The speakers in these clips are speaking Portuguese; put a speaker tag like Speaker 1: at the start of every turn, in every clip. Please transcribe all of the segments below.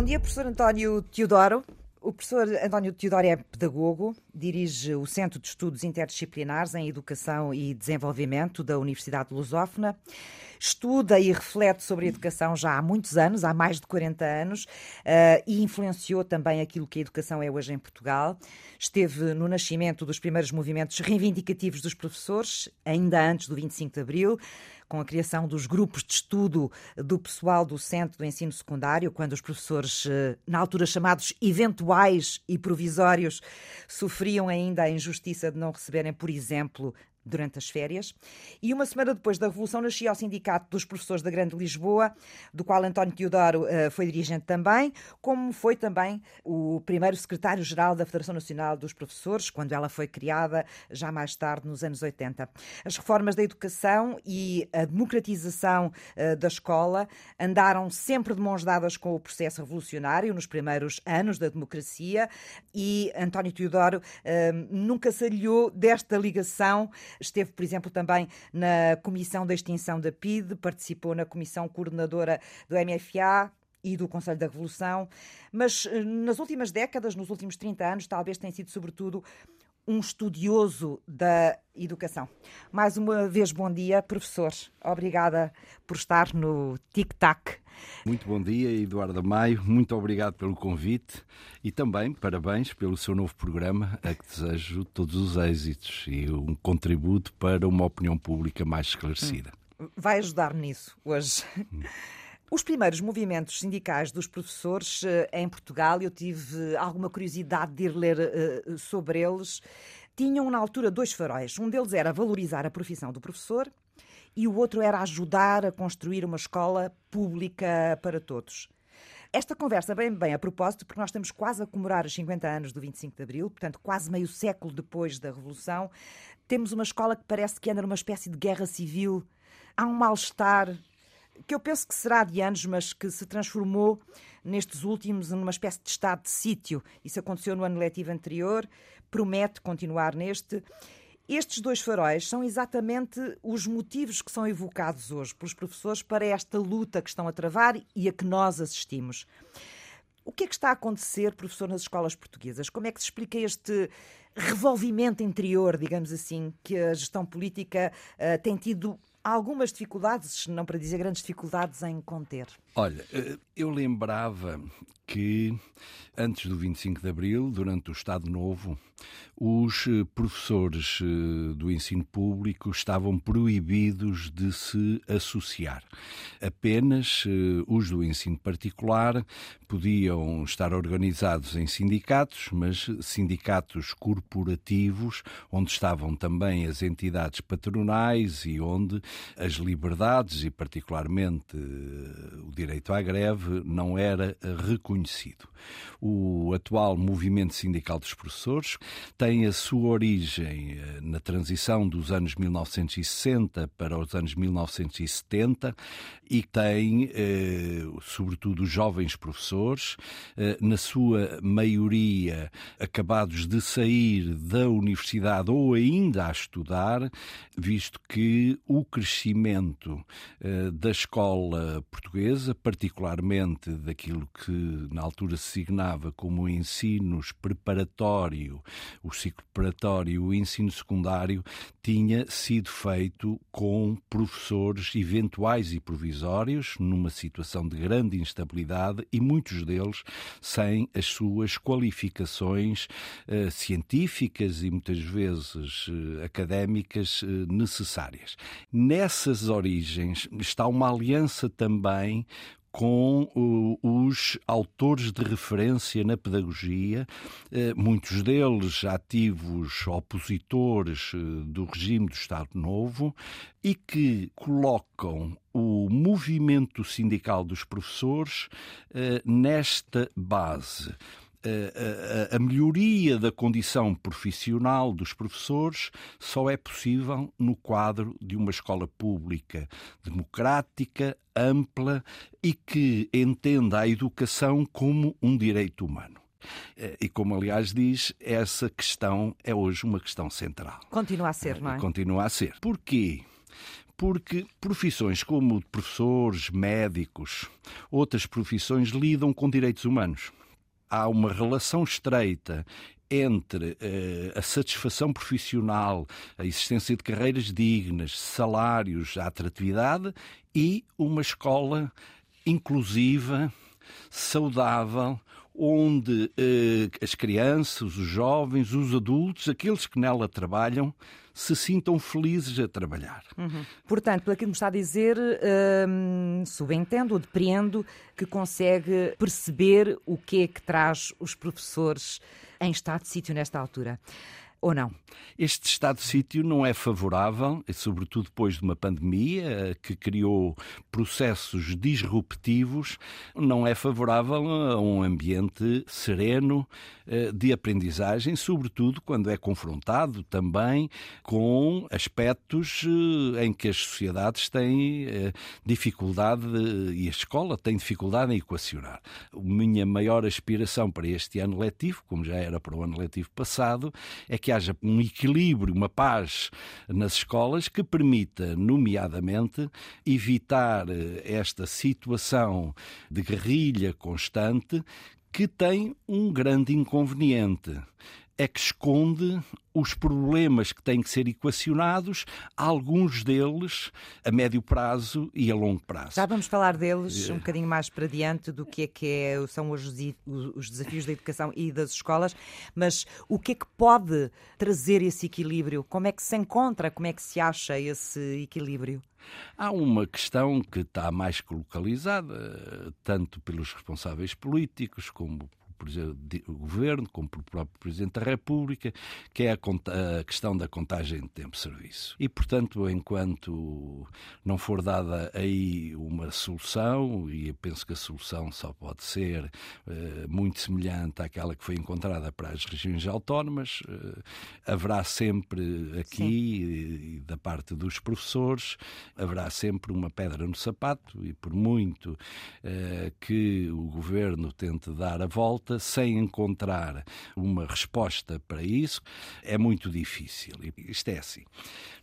Speaker 1: Bom dia, professor António Teodoro. O professor António Teodoro é pedagogo, dirige o Centro de Estudos Interdisciplinares em Educação e Desenvolvimento da Universidade Lusófona. Estuda e reflete sobre a educação já há muitos anos, há mais de 40 anos, uh, e influenciou também aquilo que a educação é hoje em Portugal. Esteve no nascimento dos primeiros movimentos reivindicativos dos professores, ainda antes do 25 de Abril com a criação dos grupos de estudo do pessoal do Centro do Ensino Secundário, quando os professores, eh, na altura chamados eventuais e provisórios, sofriam ainda a injustiça de não receberem, por exemplo, durante as férias. E uma semana depois da Revolução nascia o Sindicato dos Professores da Grande Lisboa, do qual António Teodoro uh, foi dirigente também, como foi também o primeiro secretário-geral da Federação Nacional dos Professores, quando ela foi criada já mais tarde, nos anos 80. As reformas da educação e a democratização uh, da escola andaram sempre de mãos dadas com o processo revolucionário nos primeiros anos da democracia e António Teodoro uh, nunca se aliou desta ligação Esteve, por exemplo, também na Comissão da Extinção da PIDE, participou na Comissão Coordenadora do MFA, e do Conselho da Revolução, mas eh, nas últimas décadas, nos últimos 30 anos, talvez tenha sido sobretudo um estudioso da educação. Mais uma vez, bom dia, professor. Obrigada por estar no Tic Tac.
Speaker 2: Muito bom dia, Eduardo Maio. Muito obrigado pelo convite e também parabéns pelo seu novo programa, a que desejo todos os êxitos e um contributo para uma opinião pública mais esclarecida.
Speaker 1: Vai ajudar-me nisso hoje. Os primeiros movimentos sindicais dos professores eh, em Portugal, eu tive alguma curiosidade de ir ler uh, sobre eles, tinham na altura dois faróis. Um deles era valorizar a profissão do professor e o outro era ajudar a construir uma escola pública para todos. Esta conversa vem bem a propósito, porque nós estamos quase a comemorar os 50 anos do 25 de Abril, portanto, quase meio século depois da Revolução. Temos uma escola que parece que anda numa espécie de guerra civil. Há um mal-estar que eu penso que será de anos, mas que se transformou nestes últimos numa espécie de estado de sítio. Isso aconteceu no ano letivo anterior, promete continuar neste. Estes dois faróis são exatamente os motivos que são evocados hoje pelos professores para esta luta que estão a travar e a que nós assistimos. O que é que está a acontecer, professor, nas escolas portuguesas? Como é que se explica este revolvimento interior, digamos assim, que a gestão política uh, tem tido algumas dificuldades, não para dizer grandes dificuldades, em conter?
Speaker 2: Olha, eh, eu lembrava que antes do 25 de Abril, durante o Estado Novo, os eh, professores eh, do ensino público estavam proibidos de se associar. Apenas os do ensino particular podiam estar organizados em sindicatos, mas sindicatos corporativos, onde estavam também as entidades patronais e onde as liberdades, e particularmente o direito à greve não era reconhecido. O atual movimento sindical dos professores tem a sua origem eh, na transição dos anos 1960 para os anos 1970 e tem, eh, sobretudo, jovens professores, eh, na sua maioria acabados de sair da universidade ou ainda a estudar, visto que o crescimento da escola portuguesa particularmente daquilo que na altura se signava como o ensino preparatório, o ciclo preparatório o ensino secundário, tinha sido feito com professores eventuais e provisórios, numa situação de grande instabilidade e muitos deles sem as suas qualificações uh, científicas e muitas vezes uh, académicas uh, necessárias. Nessas origens está uma aliança também com os autores de referência na pedagogia, eh, muitos deles ativos opositores eh, do regime do Estado Novo, e que colocam o movimento sindical dos professores eh, nesta base a, a, a, melhoria da condição profissional dos professores só é possível no quadro de uma escola pública democrática, ampla e que entenda a educação como um direito humano. Eh, e como, aliás, diz, essa questão é hoje uma questão central.
Speaker 1: Continua a ser, não é?
Speaker 2: Continua a ser. Porquê? porque profissões como professores, médicos, outras profissões lidam com direitos humanos. Há uma relação estreita entre uh, a satisfação profissional, a existência de carreiras dignas, salários, a atratividade e uma escola inclusiva, saudável, onde uh, as crianças, os jovens, os adultos, aqueles que nela trabalham, se sintam felizes a trabalhar.
Speaker 1: Uhum. Portanto, pelo que me está a dizer, hum, subentendo ou depreendo que consegue perceber o que é que traz os professores em estado de sítio nesta altura ou não?
Speaker 2: Este estado de sítio não é favorável, sobretudo depois de uma pandemia eh, que criou processos disruptivos, não é favorável a um ambiente sereno eh, de aprendizagem, sobretudo quando é confrontado também com aspectos eh, em que as sociedades têm dificuldade e a escola tem dificuldade em equacionar. A minha maior aspiração para este ano letivo, como já era para o ano letivo passado, é que haja um equilíbrio, uma paz nas escolas que permita, nomeadamente, evitar eh, esta situação de guerrilha constante que tem um grande inconveniente é que esconde os problemas que têm que ser equacionados, alguns deles a médio prazo e a longo prazo.
Speaker 1: Já vamos falar deles um bocadinho mais para diante do que é que é, são os, os desafios da educação e das escolas, mas o que é que pode trazer esse equilíbrio? Como é que se encontra, como é que se acha esse equilíbrio?
Speaker 2: Há uma questão que está mais que localizada, tanto pelos responsáveis políticos como o Governo, como pelo próprio Presidente da República, que é a, a questão da contagem de tempo de serviço. E, portanto, enquanto não for dada aí uma solução, e eu penso que a solução só pode ser uh, muito semelhante àquela que foi encontrada para as regiões autónomas, uh, haverá sempre aqui, e, e da parte dos professores, haverá sempre uma pedra no sapato, e por muito uh, que o Governo tente dar a volta, sem encontrar uma resposta para isso é muito difícil. Isto é assim.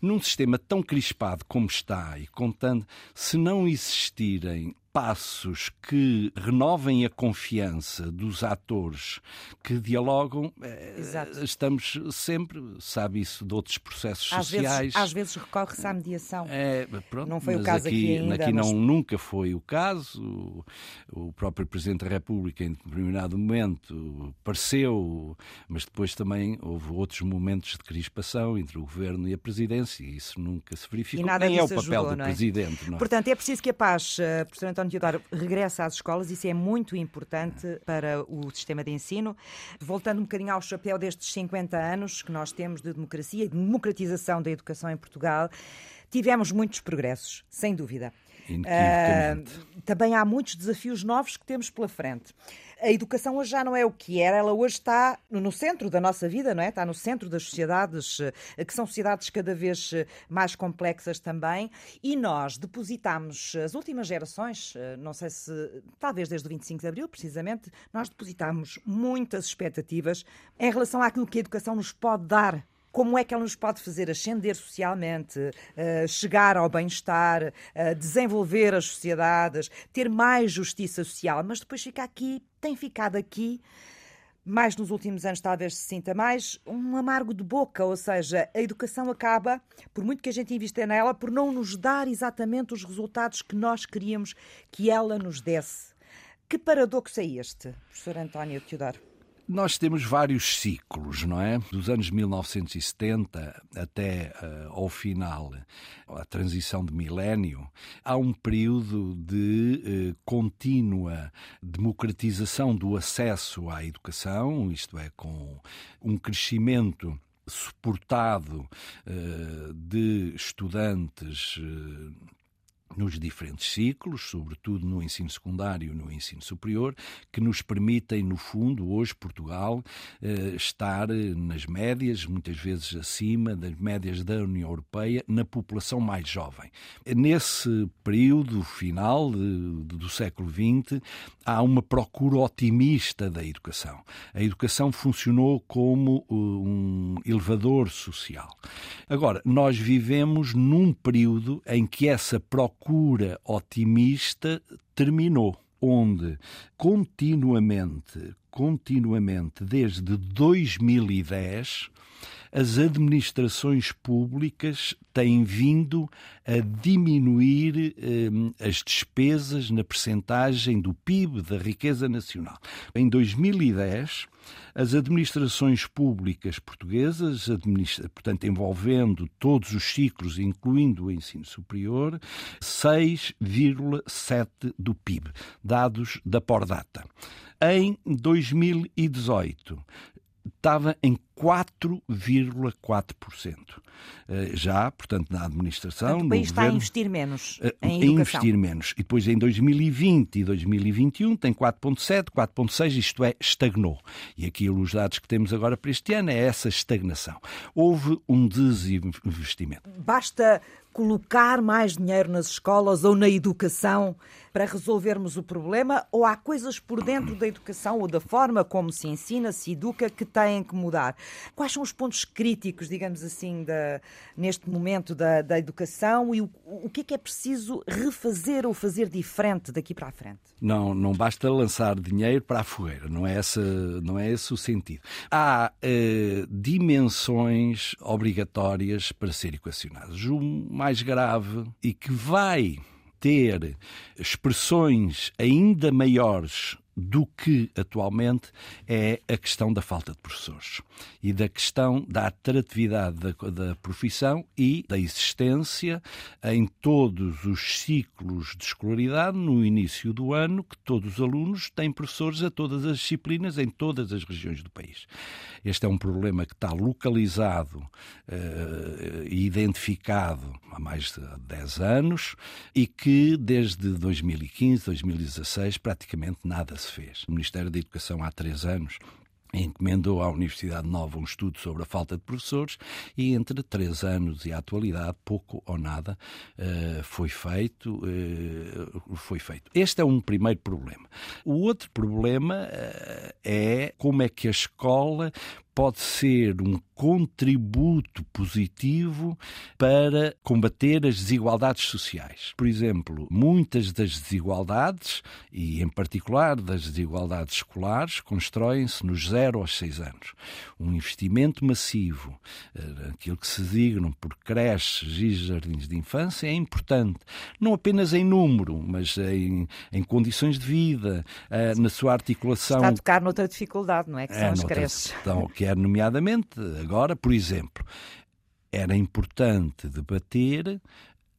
Speaker 2: Num sistema tão crispado como está e contando, se não existirem passos que renovem a confiança dos atores que dialogam, eh, Exato. estamos sempre, sabe isso, de outros processos
Speaker 1: às
Speaker 2: sociais.
Speaker 1: Vezes, às vezes recorre-se à mediação.
Speaker 2: É, pronto, não foi o caso aqui, aqui ainda. Aqui não, mas... nunca foi o caso. O, o próprio Presidente da República, em determinado momento, pareceu, mas depois também houve outros momentos de crispação entre o Governo e a Presidência e isso nunca se verificou.
Speaker 1: E nada
Speaker 2: Nem
Speaker 1: é
Speaker 2: o papel
Speaker 1: ajudou,
Speaker 2: do é? Presidente.
Speaker 1: Não é? Portanto, é preciso que a paz, uh, Professor António Teodoro, regresse às escolas. Isso é muito importante para o sistema de ensino. Voltando um bocadinho ao chapéu destes 50 anos que nós temos de democracia e de democratização da educação em Portugal, tivemos muitos progressos, sem dúvida.
Speaker 2: Uh,
Speaker 1: também há muitos desafios novos que temos pela frente. A educação hoje já não é o que era, ela hoje está no centro da nossa vida, não é? Está no centro das sociedades, eh, que são sociedades cada vez eh, mais complexas também, e nós depositamos, as últimas gerações, não sei se, talvez desde o 25 de Abril, precisamente, nós depositamos muitas expectativas em relação àquilo que a educação nos pode dar como é que ela nos pode fazer ascender socialmente, uh, chegar ao bem-estar, uh, desenvolver as sociedades, ter mais justiça social, mas depois fica aqui, tem ficado aqui mais nos últimos anos talvez se sinta mais, um amargo de boca, ou seja, a educação acaba, por muito que a gente invista nela, por não nos dar exatamente os resultados que nós queríamos que ela nos desse. Que paradoxo é este, professor António Teodoro?
Speaker 2: Nós temos vários ciclos, não é? Dos anos 1970 até uh, ao final, a transição de milénio, há um período de uh, contínua democratização do acesso à educação, isto é, com um crescimento suportado uh, de estudantes nos diferentes ciclos, sobretudo no ensino secundário e no ensino superior, que nos permitem, no fundo, hoje Portugal, eh, estar eh, nas médias, muitas vezes acima das médias da União Europeia, na população mais jovem. Nesse período final do século XX, há uma procura otimista da educação. A educação funcionou como eh, um elevador social. Agora, nós vivemos num período em que essa procura procura otimista terminou, onde continuamente, continuamente, desde 2010, as administrações públicas têm vindo a diminuir eh, as despesas na percentagem do PIB, da riqueza nacional. Em 2010, as administrações públicas portuguesas, portanto, envolvendo todos os ciclos, incluindo o ensino superior, 6,7% do PIB, dados da Pordata. Em 2018, estava em 4,4%. Eh, já, portanto, na administração.
Speaker 1: Portanto, o país está governo, a investir menos
Speaker 2: eh,
Speaker 1: em educação.
Speaker 2: investir menos. E depois em 2020 e 2021 tem 4,7%, 4,6%, isto é, estagnou. E aquilo, os dados que temos agora para este ano é essa estagnação. Houve um desinvestimento.
Speaker 1: Basta colocar mais dinheiro nas escolas ou na educação para resolvermos o problema? Ou há coisas por dentro da educação ou da forma como se ensina, se educa, que têm que mudar? Quais são os pontos críticos, digamos assim, da, neste momento da, da educação e o, o que é que é preciso refazer ou fazer diferente daqui para a frente?
Speaker 2: Não, não basta lançar dinheiro para a fogueira, não é, essa, não é esse o sentido. Há eh, dimensões obrigatórias para ser equacionadas. O mais grave e que vai ter expressões ainda maiores do que atualmente é a questão da falta de professores e da questão da atratividade da, da, profissão e da existência em todos os ciclos de escolaridade no início do ano que todos os alunos têm professores a todas as disciplinas em todas as regiões do país. Este é um problema que está localizado uh, e identificado há mais de 10 anos e que desde 2015, 2016 praticamente nada se se fez. O Ministério da Educação, há três anos, encomendou à Universidade Nova um estudo sobre a falta de professores e entre três anos e a atualidade, pouco ou nada uh, foi feito. Uh, foi feito. Este é um primeiro problema. O outro problema uh, é como é que a escola pode ser um contributo positivo para combater as desigualdades sociais. Por exemplo, muitas das desigualdades, e em particular das desigualdades escolares, constroem-se nos 0 aos 6 anos. Um investimento massivo, eh, aquilo que se designam por creches e jardins de infância, é importante. Não apenas em número, mas em, em condições de vida, eh, na sua articulação. Está
Speaker 1: a tocar noutra dificuldade, não é? Que são é, as creches.
Speaker 2: Então, quer nomeadamente agora, por exemplo, era importante debater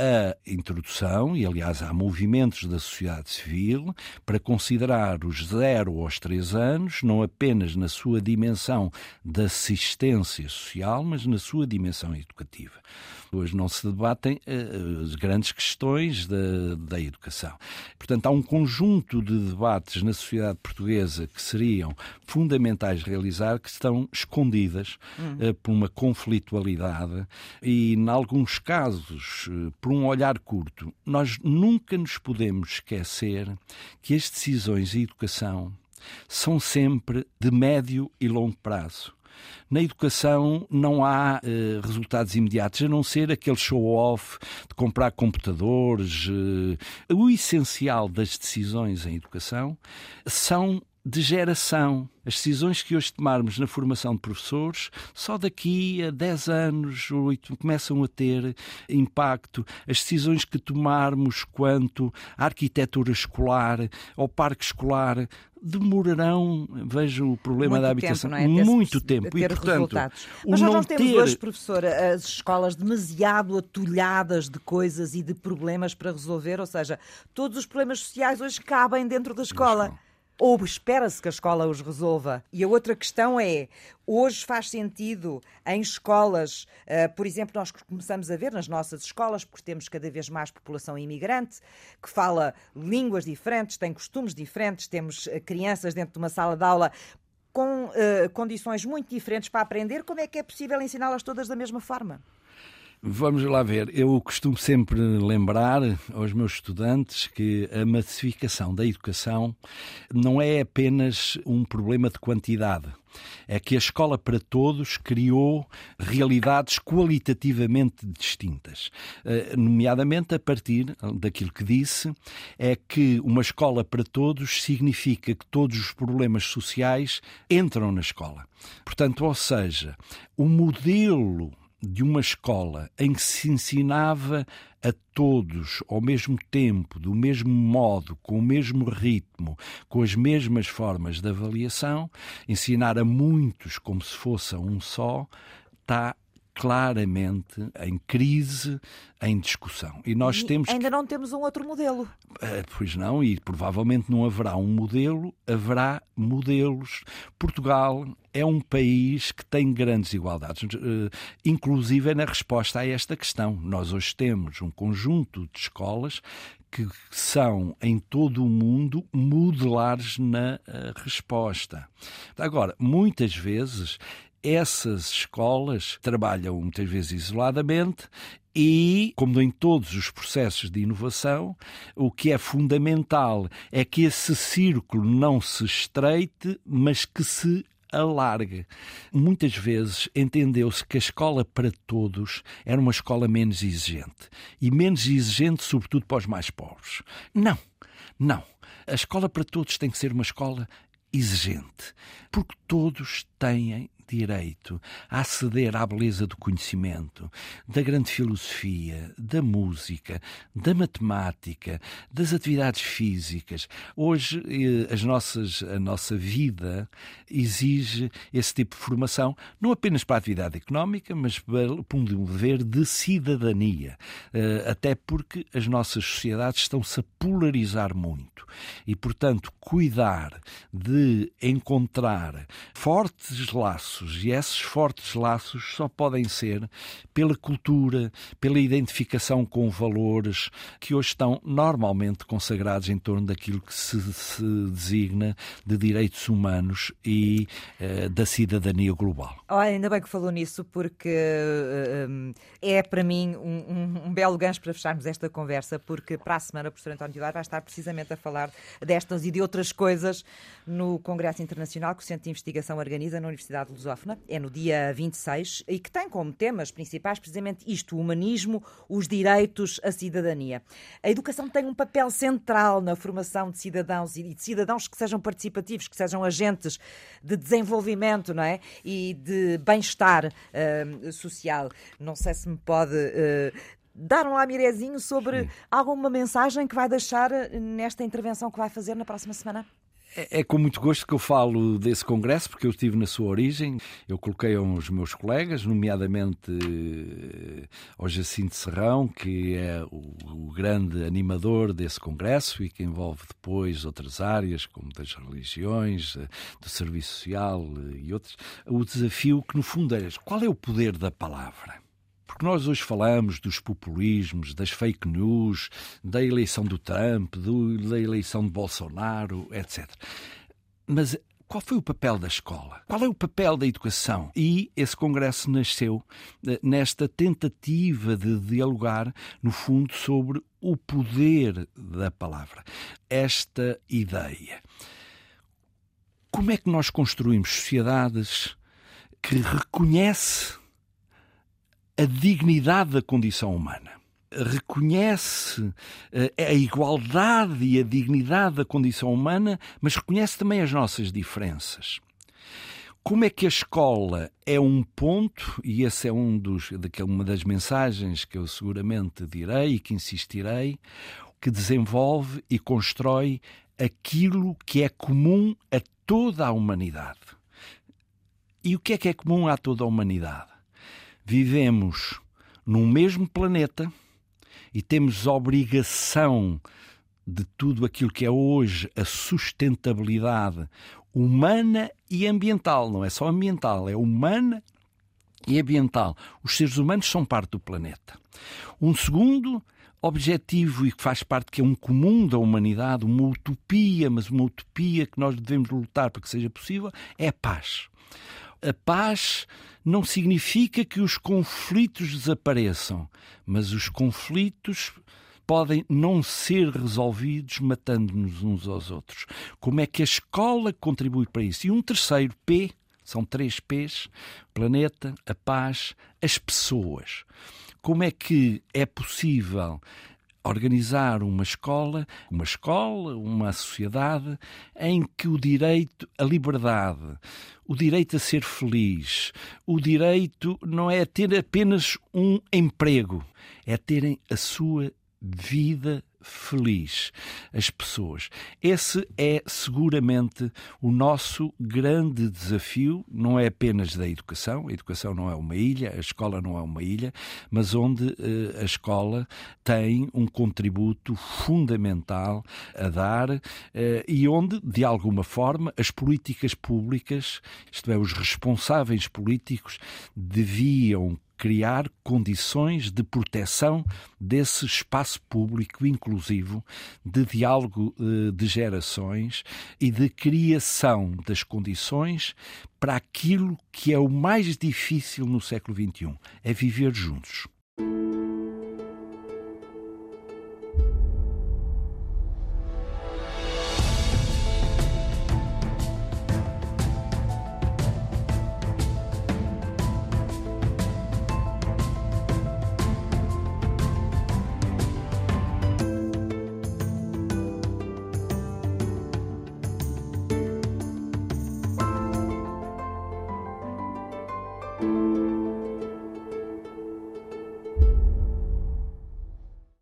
Speaker 2: a introdução, e aliás há movimentos da sociedade civil, para considerar os 0 aos 3 anos não apenas na sua dimensão de assistência social, mas na sua dimensão educativa. Hoje não se debatem uh, as grandes questões da, da educação. Portanto, há um conjunto de debates na sociedade portuguesa que seriam fundamentais realizar que estão escondidas uh, por uma conflitualidade e, em alguns casos, uh, por um olhar curto. Nós nunca nos podemos esquecer que as decisões de educação são sempre de médio e longo prazo. Na educação não há uh, resultados imediatos, a não ser aquele show-off de comprar computadores. Uh, o essencial das decisões em educação são de geração. As decisões que hoje tomarmos na formação de professores, só daqui a 10 anos, 8, começam a ter impacto. As decisões que tomarmos quanto à arquitetura escolar, ao parque escolar, demorarão, vejo o problema
Speaker 1: muito
Speaker 2: da habitação,
Speaker 1: tempo, é?
Speaker 2: muito tempo.
Speaker 1: e, portanto, resultados. Mas nós não temos ter... hoje, professora, as escolas demasiado atulhadas de coisas e de problemas para resolver, ou seja, todos os problemas sociais hoje cabem dentro da escola. Ou espera-se que a escola os resolva? E a outra questão é: hoje faz sentido em escolas, uh, por exemplo, nós começamos a ver nas nossas escolas, porque temos cada vez mais população imigrante, que fala línguas diferentes, tem costumes diferentes, temos uh, crianças dentro de uma sala de aula com uh, condições muito diferentes para aprender, como é que é possível ensiná-las todas da mesma forma?
Speaker 2: Vamos lá ver. Eu costumo sempre lembrar aos meus estudantes que a massificação da educação não é apenas um problema de quantidade. É que a escola para todos criou realidades qualitativamente distintas. Eh, nomeadamente a partir daquilo que disse, é que uma escola para todos significa que todos os problemas sociais entram na escola. Portanto, ou seja, o modelo de uma escola em que se ensinava a todos ao mesmo tempo, do mesmo modo, com o mesmo ritmo, com as mesmas formas de avaliação, ensinar a muitos como se fosse um só, está claramente em crise, em discussão.
Speaker 1: E nós e temos ainda que... não temos um outro modelo.
Speaker 2: Uh, pois não, e provavelmente não haverá um modelo, haverá modelos. Portugal é um país que tem grandes igualdades, uh, inclusive na resposta a esta questão. Nós hoje temos um conjunto de escolas que são em todo o mundo modelares na uh, resposta. Agora, muitas vezes essas escolas trabalham muitas vezes isoladamente e, como em todos os processos de inovação, o que é fundamental é que esse círculo não se estreite, mas que se alargue. Muitas vezes entendeu-se que a escola para todos era uma escola menos exigente. E menos exigente, sobretudo, para os mais pobres. Não, não. A escola para todos tem que ser uma escola exigente, porque todos têm direito a aceder à beleza do conhecimento, da grande filosofia, da música, da matemática, das atividades físicas. Hoje eh, as nossas, a nossa vida exige esse tipo de formação, não apenas para a atividade económica, mas para um dever de cidadania. Eh, até porque as nossas sociedades estão-se a polarizar muito. E, portanto, cuidar de encontrar fortes laços laços, e esses fortes laços só podem ser pela cultura, pela identificação com valores que hoje estão normalmente consagrados em torno daquilo que se, se designa de direitos humanos e uh, da cidadania global.
Speaker 1: Oh, ainda bem que falou nisso, porque uh, é para mim um, um, belo gancho para fecharmos esta conversa, porque para a semana o professor António Duarte vai estar precisamente a falar destas e de outras coisas no Congresso Internacional que o Centro de Investigação organiza na Universidade de Lusófona lusófona, é no dia 26, e que tem como temas principais precisamente isto: o humanismo, os direitos, a cidadania. A educação tem um papel central na formação de cidadãos e de cidadãos que sejam participativos, que sejam agentes de desenvolvimento não é? e de bem-estar uh, social. Não sei se me pode. Uh, dar um lamirezinho sobre alguma mensagem que vai deixar nesta intervenção que vai fazer na próxima semana?
Speaker 2: É, é, com muito gosto que eu falo desse congresso, porque eu estive na sua origem. Eu coloquei aos meus colegas, nomeadamente eh, ao Jacinto Serrão, que é o, o, grande animador desse congresso e que envolve depois outras áreas, como das religiões, eh, do serviço social eh, e outros. O desafio que, no fundo, é qual é o poder da palavra? Porque nós hoje falamos dos populismos, das fake news, da eleição do Trump, do, da eleição de Bolsonaro, etc. Mas qual foi o papel da escola? Qual é o papel da educação? E esse congresso nasceu eh, nesta tentativa de dialogar, no fundo, sobre o poder da palavra. Esta ideia. Como é que nós construímos sociedades que reconhece a dignidade da condição humana. Reconhece eh, a igualdade e a dignidade da condição humana, mas reconhece também as nossas diferenças. Como é que a escola é um ponto, e essa é um dos, uma das mensagens que eu seguramente direi e que insistirei, que desenvolve e constrói aquilo que é comum a toda a humanidade. E o que é que é comum a toda a humanidade? Vivemos num mesmo planeta e temos obrigação de tudo aquilo que é hoje a sustentabilidade humana e ambiental. Não é só ambiental, é humana e ambiental. Os seres humanos são parte do planeta. Um segundo objetivo e que faz parte que é um comum da humanidade, uma utopia, mas uma utopia que nós devemos lutar para que seja possível, é a paz. A paz não significa que os conflitos desapareçam, mas os conflitos podem não ser resolvidos matando-nos uns aos outros. Como é que a escola contribui para isso? E um terceiro P, são três P's: planeta, a paz, as pessoas. Como é que é possível organizar uma escola, uma escola, uma sociedade em que o direito à liberdade, o direito a ser feliz, o direito não é ter apenas um emprego, é terem a sua vida feliz as pessoas. Esse é seguramente o nosso grande desafio, não é apenas da educação, a educação não é uma ilha, a escola não é uma ilha, mas onde uh, a escola tem um contributo fundamental a dar uh, e onde, de alguma forma, as políticas públicas, isto é, os responsáveis políticos, deviam criar condições de proteção desse espaço público inclusivo, de diálogo eh, de gerações e de criação das condições para aquilo que é o mais difícil no século XXI: é viver juntos.